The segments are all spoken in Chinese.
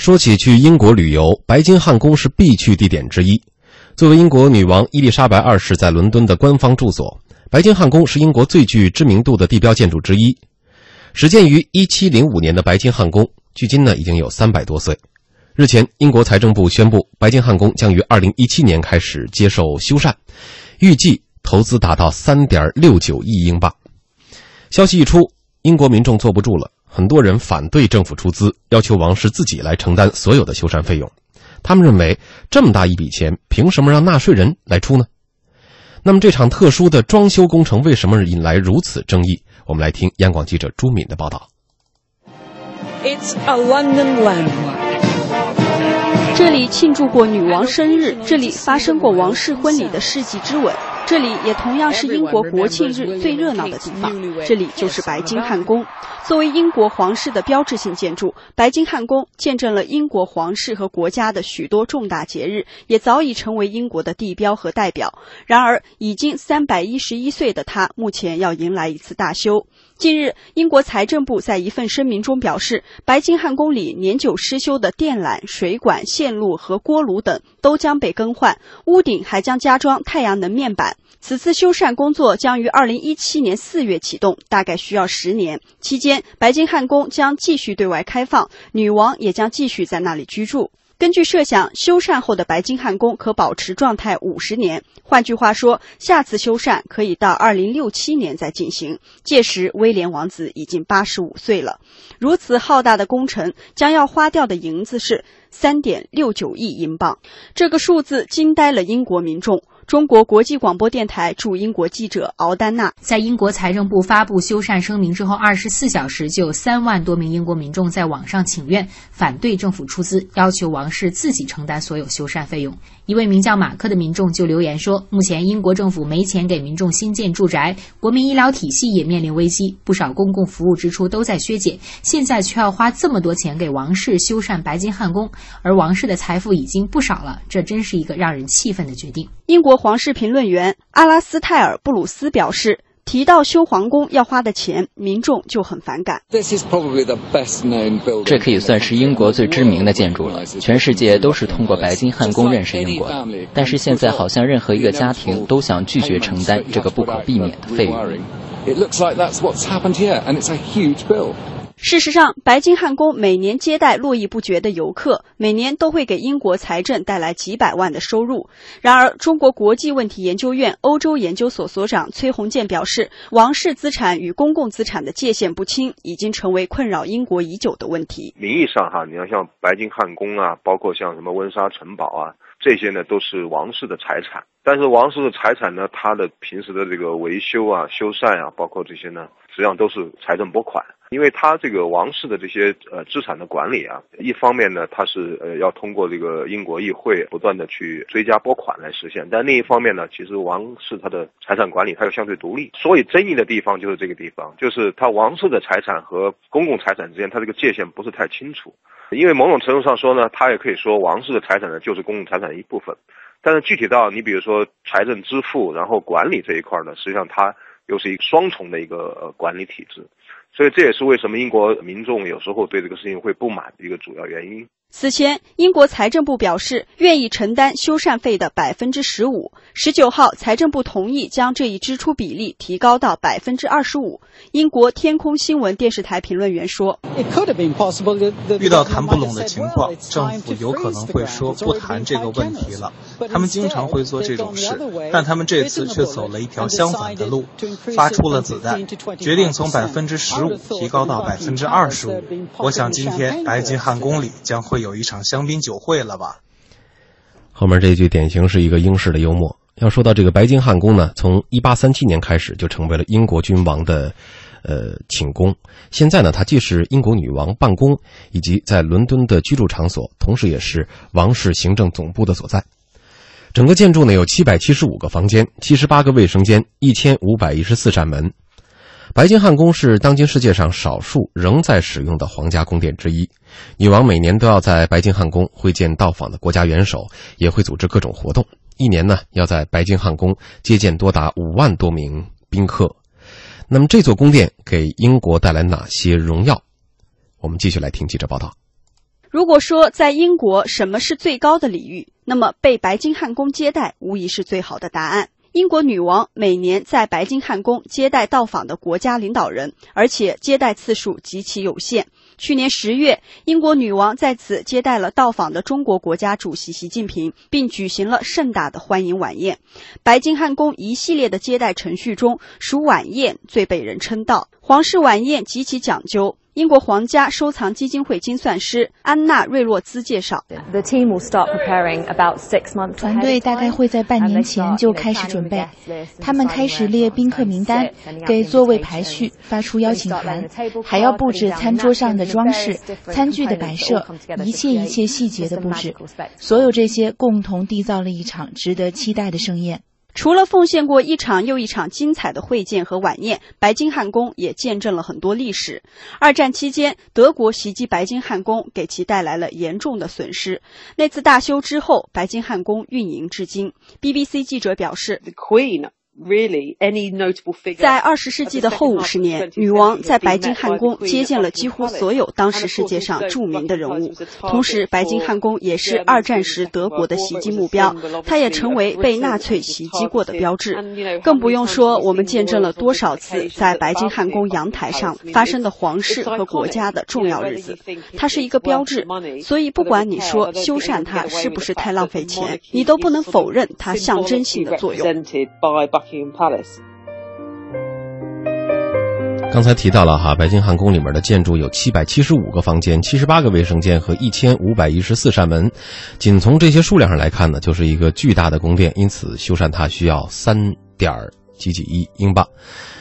说起去英国旅游，白金汉宫是必去地点之一。作为英国女王伊丽莎白二世在伦敦的官方住所，白金汉宫是英国最具知名度的地标建筑之一。始建于1705年的白金汉宫，距今呢已经有三百多岁。日前，英国财政部宣布，白金汉宫将于2017年开始接受修缮，预计投资达到3.69亿英镑。消息一出，英国民众坐不住了。很多人反对政府出资，要求王室自己来承担所有的修缮费用。他们认为，这么大一笔钱，凭什么让纳税人来出呢？那么，这场特殊的装修工程为什么引来如此争议？我们来听央广记者朱敏的报道。It's a London landmark. 这里庆祝过女王生日，这里发生过王室婚礼的世纪之吻。这里也同样是英国国庆日最热闹的地方，这里就是白金汉宫。作为英国皇室的标志性建筑，白金汉宫见证了英国皇室和国家的许多重大节日，也早已成为英国的地标和代表。然而，已经三百一十一岁的他，目前要迎来一次大修。近日，英国财政部在一份声明中表示，白金汉宫里年久失修的电缆、水管线路和锅炉等都将被更换，屋顶还将加装太阳能面板。此次修缮工作将于二零一七年四月启动，大概需要十年。期间，白金汉宫将继续对外开放，女王也将继续在那里居住。根据设想，修缮后的白金汉宫可保持状态五十年。换句话说，下次修缮可以到二零六七年再进行。届时，威廉王子已经八十五岁了。如此浩大的工程将要花掉的银子是三点六九亿英镑，这个数字惊呆了英国民众。中国国际广播电台驻英国记者敖丹娜在英国财政部发布修缮声明之后，二十四小时就有三万多名英国民众在网上请愿，反对政府出资，要求王室自己承担所有修缮费用。一位名叫马克的民众就留言说：“目前英国政府没钱给民众新建住宅，国民医疗体系也面临危机，不少公共服务支出都在削减，现在却要花这么多钱给王室修缮白金汉宫，而王室的财富已经不少了，这真是一个让人气愤的决定。”英国皇室评论员阿拉斯泰尔·布鲁斯表示。提到修皇宫要花的钱，民众就很反感。这可以算是英国最知名的建筑了，全世界都是通过白金汉宫认识英国的。但是现在好像任何一个家庭都想拒绝承担这个不可避免的费用。事实上，白金汉宫每年接待络绎不绝的游客，每年都会给英国财政带来几百万的收入。然而，中国国际问题研究院欧洲研究所所长崔洪建表示，王室资产与公共资产的界限不清，已经成为困扰英国已久的问题。名义上哈，你要像白金汉宫啊，包括像什么温莎城堡啊，这些呢都是王室的财产。但是王室的财产呢，它的平时的这个维修啊、修缮啊，包括这些呢，实际上都是财政拨款。因为他这个王室的这些呃资产的管理啊，一方面呢，他是呃要通过这个英国议会不断的去追加拨款来实现，但另一方面呢，其实王室它的财产管理它又相对独立，所以争议的地方就是这个地方，就是它王室的财产和公共财产之间，它这个界限不是太清楚。因为某种程度上说呢，它也可以说王室的财产呢就是公共财产的一部分，但是具体到你比如说财政支付然后管理这一块呢，实际上它又是一个双重的一个呃管理体制。所以这也是为什么英国民众有时候对这个事情会不满的一个主要原因。此前，英国财政部表示愿意承担修缮费的百分之十五。十九号，财政部同意将这一支出比例提高到百分之二十五。英国天空新闻电视台评论员说：“遇到谈不拢的情况，政府有可能会说不谈这个问题了。他们经常会做这种事，但他们这次却走了一条相反的路，发出了子弹，决定从百分之十五提高到百分之二十五。我想今天白金汉宫里将会。”有一场香槟酒会了吧？后面这句典型是一个英式的幽默。要说到这个白金汉宫呢，从一八三七年开始就成为了英国君王的呃寝宫。现在呢，它既是英国女王办公以及在伦敦的居住场所，同时也是王室行政总部的所在。整个建筑呢有七百七十五个房间、七十八个卫生间、一千五百一十四扇门。白金汉宫是当今世界上少数仍在使用的皇家宫殿之一。女王每年都要在白金汉宫会见到访的国家元首，也会组织各种活动。一年呢，要在白金汉宫接见多达五万多名宾客。那么，这座宫殿给英国带来哪些荣耀？我们继续来听记者报道。如果说在英国什么是最高的礼遇，那么被白金汉宫接待无疑是最好的答案。英国女王每年在白金汉宫接待到访的国家领导人，而且接待次数极其有限。去年十月，英国女王在此接待了到访的中国国家主席习近平，并举行了盛大的欢迎晚宴。白金汉宫一系列的接待程序中，属晚宴最被人称道。皇室晚宴极其讲究。英国皇家收藏基金会精算师安娜·瑞洛兹介绍，团队大概会在半年前就开始准备，他们开始列宾客名单，给座位排序，发出邀请函，还要布置餐桌上的装饰、餐具的摆设，一切一切细节的布置，所有这些共同缔造了一场值得期待的盛宴。除了奉献过一场又一场精彩的会见和晚宴，白金汉宫也见证了很多历史。二战期间，德国袭击白金汉宫，给其带来了严重的损失。那次大修之后，白金汉宫运营至今。BBC 记者表示。在二十世纪的后五十年，女王在白金汉宫接见了几乎所有当时世界上著名的人物。同时，白金汉宫也是二战时德国的袭击目标，它也成为被纳粹袭击过的标志。更不用说我们见证了多少次在白金汉宫阳台上发生的皇室和国家的重要日子。它是一个标志，所以不管你说修缮它是不是太浪费钱，你都不能否认它象征性的作用。Palace。刚才提到了哈，白金汉宫里面的建筑有七百七十五个房间、七十八个卫生间和一千五百一十四扇门，仅从这些数量上来看呢，就是一个巨大的宫殿，因此修缮它需要三点几几亿英镑。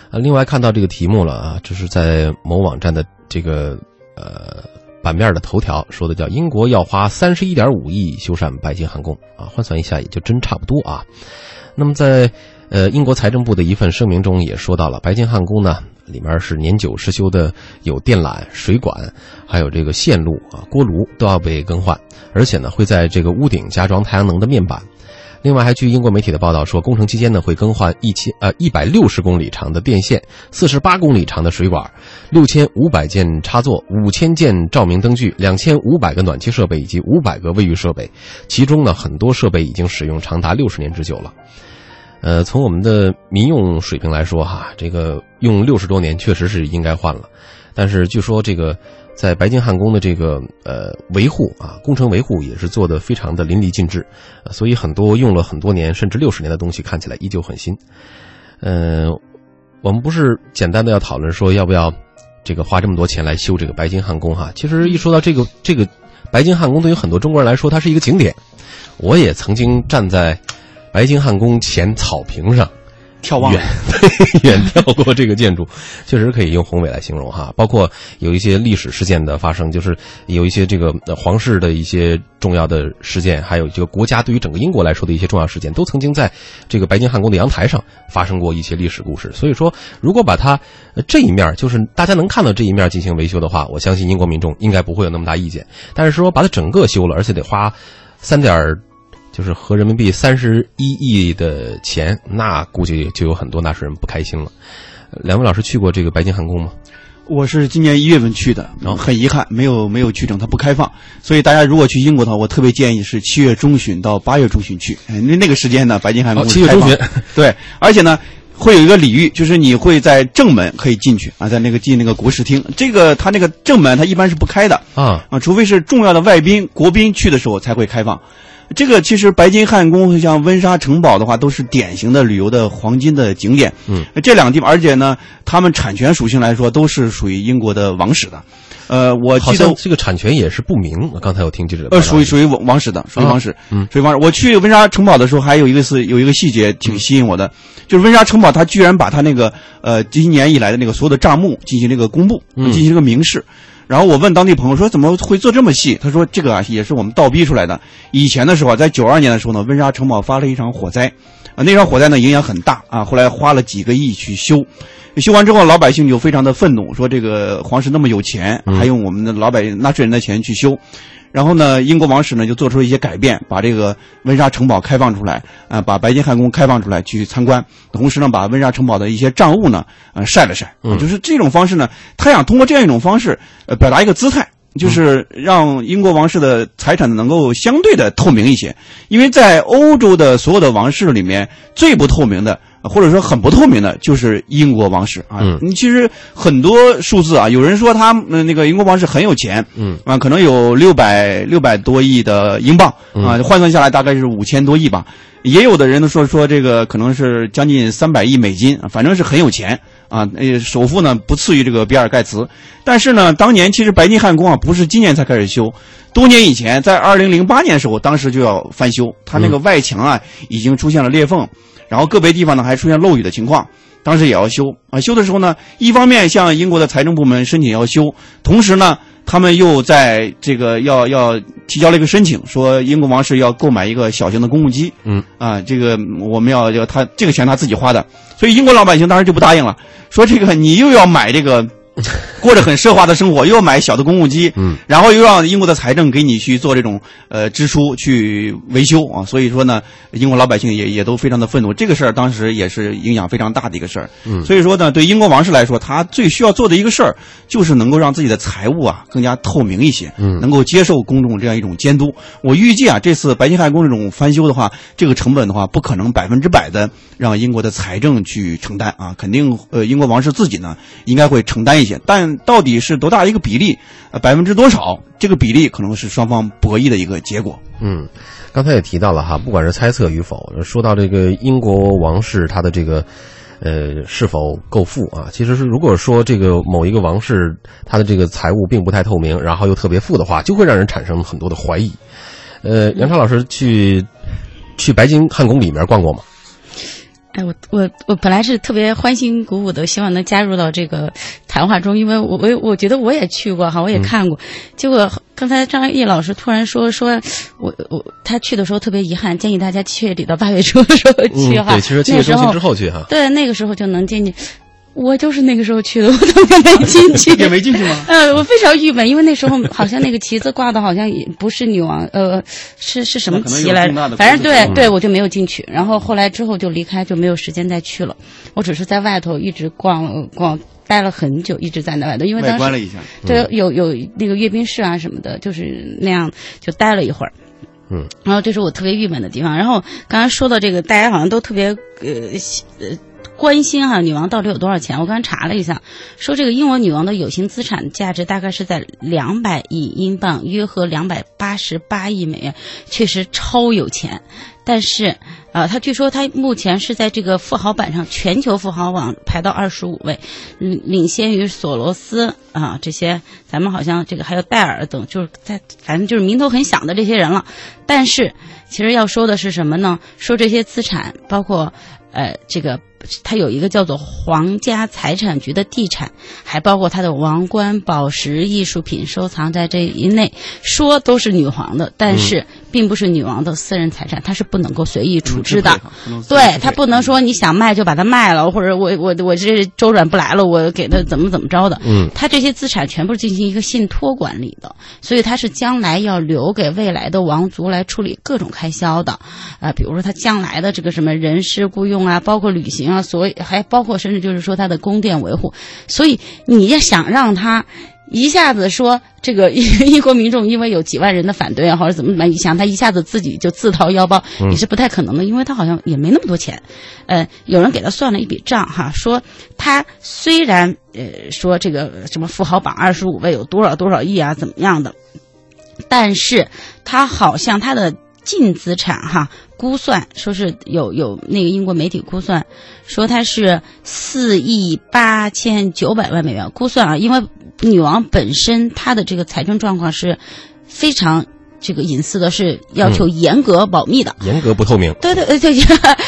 啊，另外看到这个题目了啊，这是在某网站的这个呃版面的头条说的，叫英国要花三十一点五亿修缮白金汉宫啊，换算一下也就真差不多啊。那么在呃英国财政部的一份声明中也说到了，白金汉宫呢里面是年久失修的，有电缆、水管，还有这个线路啊、锅炉都要被更换，而且呢会在这个屋顶加装太阳能的面板。另外，还据英国媒体的报道说，工程期间呢会更换一千呃一百六十公里长的电线，四十八公里长的水管，六千五百件插座，五千件照明灯具，两千五百个暖气设备以及五百个卫浴设备。其中呢，很多设备已经使用长达六十年之久了。呃，从我们的民用水平来说，哈，这个用六十多年确实是应该换了。但是据说这个在白金汉宫的这个呃维护啊，工程维护也是做的非常的淋漓尽致，所以很多用了很多年甚至六十年的东西看起来依旧很新。呃，我们不是简单的要讨论说要不要这个花这么多钱来修这个白金汉宫哈。其实一说到这个这个白金汉宫，对于很多中国人来说，它是一个景点。我也曾经站在。白金汉宫前草坪上，眺望远 远眺过这个建筑，确实可以用宏伟来形容哈。包括有一些历史事件的发生，就是有一些这个皇室的一些重要的事件，还有这个国家对于整个英国来说的一些重要事件，都曾经在这个白金汉宫的阳台上发生过一些历史故事。所以说，如果把它这一面，就是大家能看到这一面进行维修的话，我相信英国民众应该不会有那么大意见。但是说把它整个修了，而且得花三点。就是合人民币三十一亿的钱，那估计就有很多纳税人不开心了。两位老师去过这个白金汉宫吗？我是今年一月份去的，然后很遗憾没有没有去成，它不开放。所以大家如果去英国的话，我特别建议是七月中旬到八月中旬去。那那个时间呢，白金汉宫七月中旬 对，而且呢会有一个礼遇，就是你会在正门可以进去啊，在那个进那个国事厅。这个它那个正门它一般是不开的啊啊，除非是重要的外宾国宾去的时候才会开放。这个其实白金汉宫和像温莎城堡的话，都是典型的旅游的黄金的景点。嗯，这两个地方，而且呢，他们产权属性来说，都是属于英国的王室的。呃，我记得这个产权也是不明。刚才我听记者呃，属于属于王王室的，属于王室。嗯，属于王室。我去温莎城堡的时候，还有一个是有一个细节挺吸引我的，就是温莎城堡它居然把它那个呃今年以来的那个所有的账目进行这个公布，进行一个明示。然后我问当地朋友说：“怎么会做这么细？”他说：“这个啊，也是我们倒逼出来的。以前的时候，在九二年的时候呢，温莎城堡发了一场火灾，啊，那场火灾呢影响很大啊。后来花了几个亿去修，修完之后，老百姓就非常的愤怒，说这个皇室那么有钱，还用我们的老百姓纳税人的钱去修。”然后呢，英国王室呢就做出一些改变，把这个温莎城堡开放出来，啊，把白金汉宫开放出来去参观，同时呢，把温莎城堡的一些账务呢，呃，晒了晒，就是这种方式呢，他想通过这样一种方式，呃，表达一个姿态，就是让英国王室的财产能够相对的透明一些。因为在欧洲的所有的王室里面，最不透明的。或者说很不透明的，就是英国王室啊。你其实很多数字啊，有人说他那个英国王室很有钱，嗯啊，可能有六百六百多亿的英镑啊，换算下来大概是五千多亿吧。也有的人说说这个可能是将近三百亿美金，反正是很有钱啊。呃，首富呢不次于这个比尔盖茨，但是呢，当年其实白金汉宫啊不是今年才开始修，多年以前在二零零八年的时候，当时就要翻修，它那个外墙啊已经出现了裂缝。然后个别地方呢还出现漏雨的情况，当时也要修啊。修的时候呢，一方面向英国的财政部门申请要修，同时呢，他们又在这个要要提交了一个申请，说英国王室要购买一个小型的公务机。嗯啊，这个我们要要他这个钱他自己花的，所以英国老百姓当时就不答应了，说这个你又要买这个。过着很奢华的生活，又要买小的公务机，嗯，然后又让英国的财政给你去做这种呃支出去维修啊，所以说呢，英国老百姓也也都非常的愤怒。这个事儿当时也是影响非常大的一个事儿，嗯，所以说呢，对英国王室来说，他最需要做的一个事儿就是能够让自己的财务啊更加透明一些，嗯，能够接受公众这样一种监督。我预计啊，这次白金汉宫这种翻修的话，这个成本的话，不可能百分之百的让英国的财政去承担啊，肯定呃英国王室自己呢应该会承担一些。但到底是多大一个比例？呃，百分之多少？这个比例可能是双方博弈的一个结果。嗯，刚才也提到了哈，不管是猜测与否，说到这个英国王室他的这个呃是否够富啊？其实是如果说这个某一个王室他的这个财务并不太透明，然后又特别富的话，就会让人产生很多的怀疑。呃，杨超老师去去白金汉宫里面逛过吗？哎，我我我本来是特别欢欣鼓舞的，希望能加入到这个谈话中，因为我我我觉得我也去过哈，我也看过。结果刚才张毅老师突然说说，我我他去的时候特别遗憾，建议大家七月底到八月初的时候去哈。对，其实七月中旬之后去哈。对，那个时候就能进去。我就是那个时候去的，我怎么没进去？也没进去吗？呃，我非常郁闷，因为那时候好像那个旗子挂的好像也不是女王，呃，是是什么旗来着？反正对对，我就没有进去。然后后来之后就离开，就没有时间再去了。我只是在外头一直逛逛，待了很久，一直在那外头，因为当时对有有那个阅兵式啊什么的，就是那样就待了一会儿。嗯，然后这是我特别郁闷的地方。然后刚才说到这个，大家好像都特别呃呃。关心哈，女王到底有多少钱？我刚才查了一下，说这个英国女王的有形资产价值大概是在两百亿英镑，约合两百八十八亿美元，确实超有钱。但是，呃，他据说他目前是在这个富豪榜上，全球富豪榜排到二十五位，领领先于索罗斯啊这些，咱们好像这个还有戴尔等，就是在反正就是名头很响的这些人了。但是，其实要说的是什么呢？说这些资产包括。呃，这个它有一个叫做皇家财产局的地产，还包括它的王冠、宝石、艺术品收藏在这一内，说都是女皇的，但是。并不是女王的私人财产，她是不能够随意处置的。对他不能说你想卖就把它卖了，或者我我我这周转不来了，我给他怎么怎么着的。嗯，他这些资产全部进行一个信托管理的，所以他是将来要留给未来的王族来处理各种开销的。啊，比如说他将来的这个什么人事雇佣啊，包括旅行啊，所以还包括甚至就是说他的宫殿维护。所以你要想让他。一下子说这个 英国民众因为有几万人的反对啊，或者怎么怎么，你想他一下子自己就自掏腰包也是不太可能的，因为他好像也没那么多钱。呃，有人给他算了一笔账哈，说他虽然呃说这个什么富豪榜二十五位有多少多少亿啊怎么样的，但是他好像他的净资产哈估算说是有有那个英国媒体估算说他是四亿八千九百万美元估算啊，因为。女王本身她的这个财政状况是非常这个隐私的，是要求严格保密的，严格不透明。对对对，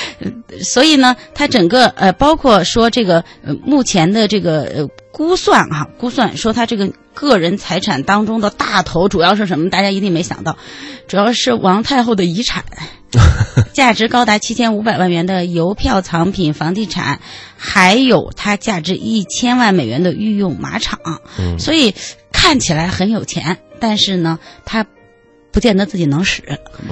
所以呢，它整个呃，包括说这个呃，目前的这个呃估算哈，估算说他这个个人财产当中的大头主要是什么？大家一定没想到，主要是王太后的遗产。价值高达七千五百万元的邮票、藏品、房地产，还有它价值一千万美元的御用马场。嗯，所以看起来很有钱，但是呢，他不见得自己能使，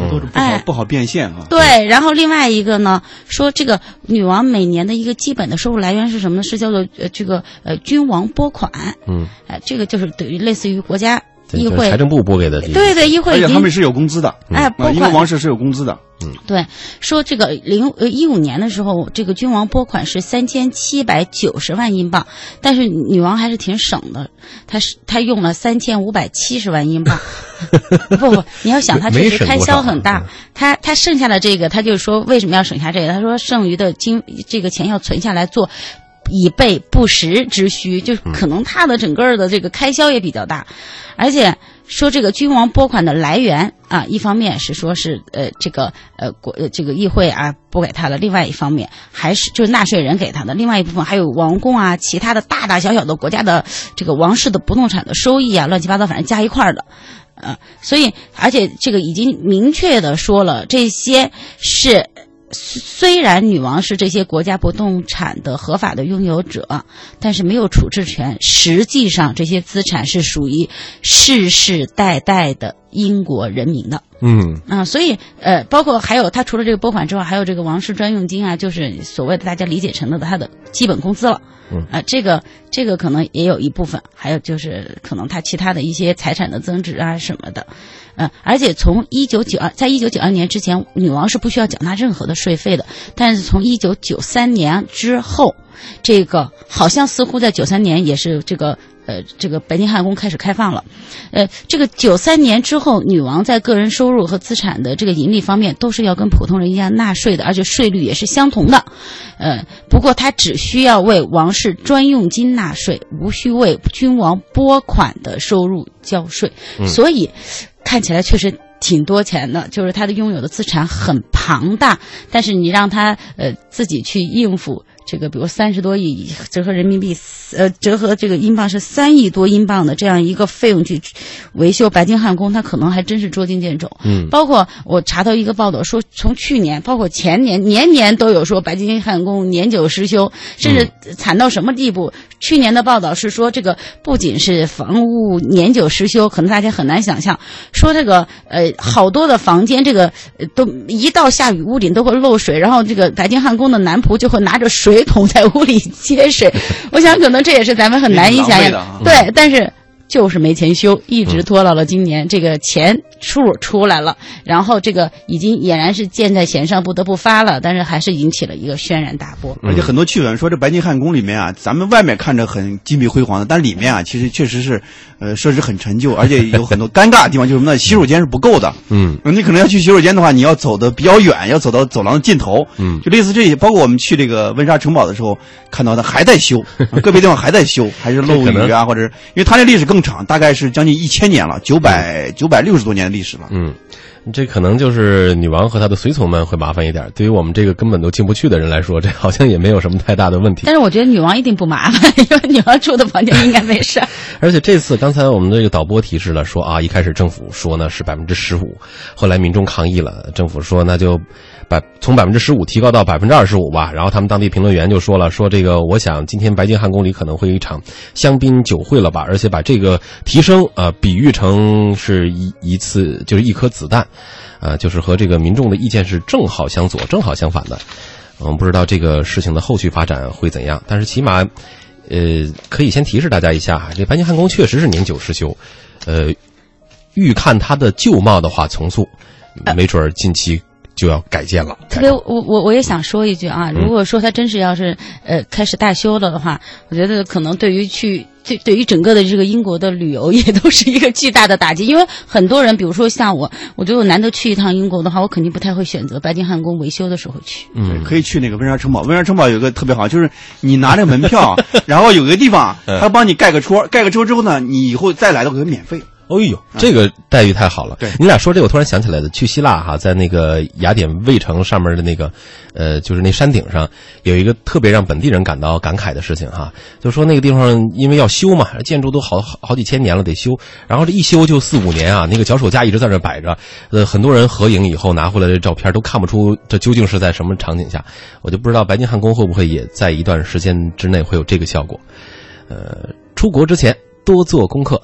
都是不好不好变现啊。对，然后另外一个呢，说这个女王每年的一个基本的收入来源是什么呢？是叫做呃这个呃君王拨款。嗯，哎，这个就是等于类似于国家。议会财政部拨给的，对对，议会而且他们是有工资的，哎，因为王室是有工资的。嗯，对，说这个零呃一五年的时候，这个君王拨款是三千七百九十万英镑，但是女王还是挺省的，她是她用了三千五百七十万英镑。不不，你要想她确实开销很大，她她剩下的这个，她就说为什么要省下这个？她说剩余的金这个钱要存下来做。以备不时之需，就可能他的整个的这个开销也比较大，而且说这个君王拨款的来源啊，一方面是说是呃这个呃国这个议会啊拨给他的，另外一方面还是就是纳税人给他的，另外一部分还有王宫啊其他的大大小小的国家的这个王室的不动产的收益啊，乱七八糟反正加一块儿的，呃，所以而且这个已经明确的说了，这些是。虽然女王是这些国家不动产的合法的拥有者，但是没有处置权。实际上，这些资产是属于世世代代的英国人民的。嗯啊，所以呃，包括还有他除了这个拨款之外，还有这个王室专用金啊，就是所谓的大家理解成了他的基本工资了。嗯啊，这个这个可能也有一部分，还有就是可能他其他的一些财产的增值啊什么的。嗯，而且从一九九二，在一九九二年之前，女王是不需要缴纳任何的税费的。但是从一九九三年之后，这个好像似乎在九三年也是这个呃，这个白金汉宫开始开放了。呃，这个九三年之后，女王在个人收入和资产的这个盈利方面都是要跟普通人一样纳税的，而且税率也是相同的。呃，不过她只需要为王室专用金纳税，无需为君王拨款的收入交税。所以。看起来确实挺多钱的，就是他的拥有的资产很庞大，但是你让他呃自己去应付这个，比如三十多亿折合人民币，呃折合这个英镑是三亿多英镑的这样一个费用去维修白金汉宫，它可能还真是捉襟见肘。嗯，包括我查到一个报道说，从去年包括前年年年都有说白金汉宫年久失修，甚至惨到什么地步？去年的报道是说，这个不仅是房屋年久失修，可能大家很难想象，说这个呃好多的房间，这个都一到下雨，屋顶都会漏水，然后这个白金汉宫的男仆就会拿着水桶在屋里接水。我想，可能这也是咱们很难以想象。对，但是。就是没钱修，一直拖到了今年，这个钱数出来了，然后这个已经俨然是箭在弦上，不得不发了，但是还是引起了一个轩然大波。而且很多趣闻说，这白金汉宫里面啊，咱们外面看着很金碧辉煌的，但里面啊，其实确实是，呃，设施很陈旧，而且有很多尴尬的地方，就是什么呢？洗手间是不够的。嗯，你可能要去洗手间的话，你要走的比较远，要走到走廊的尽头。嗯，就类似这些，包括我们去这个温莎城堡的时候，看到的还在修，个别地方还在修，还是漏雨啊，或者因为它这历史更长，大概是将近一千年了，九百九百六十多年的历史了。嗯，这可能就是女王和她的随从们会麻烦一点。对于我们这个根本都进不去的人来说，这好像也没有什么太大的问题。但是我觉得女王一定不麻烦，因为女王住的房间应该没事。而且这次刚才我们这个导播提示了，说啊，一开始政府说呢是百分之十五，后来民众抗议了，政府说那就。百从百分之十五提高到百分之二十五吧，然后他们当地评论员就说了，说这个我想今天白金汉宫里可能会有一场香槟酒会了吧，而且把这个提升啊比喻成是一一次就是一颗子弹，啊就是和这个民众的意见是正好相左，正好相反的。我们不知道这个事情的后续发展会怎样，但是起码，呃，可以先提示大家一下，这白金汉宫确实是年久失修，呃，预看它的旧貌的话重塑，没准儿近期。就要改建了。特别，我我我也想说一句啊，如果说他真是要是呃开始大修了的话，我觉得可能对于去对对于整个的这个英国的旅游也都是一个巨大的打击。因为很多人，比如说像我，我觉得我难得去一趟英国的话，我肯定不太会选择白金汉宫维修的时候去。嗯，可以去那个温莎城堡。温莎城堡有个特别好，就是你拿那个门票，然后有个地方他帮你盖个戳，盖个戳之后呢，你以后再来的话免费。哦呦，这个待遇太好了！对你俩说这，我突然想起来了，去希腊哈，在那个雅典卫城上面的那个，呃，就是那山顶上有一个特别让本地人感到感慨的事情哈，就说那个地方因为要修嘛，建筑都好好几千年了得修，然后这一修就四五年啊，那个脚手架一直在那摆着，呃，很多人合影以后拿回来的照片都看不出这究竟是在什么场景下，我就不知道白金汉宫会不会也在一段时间之内会有这个效果，呃，出国之前多做功课。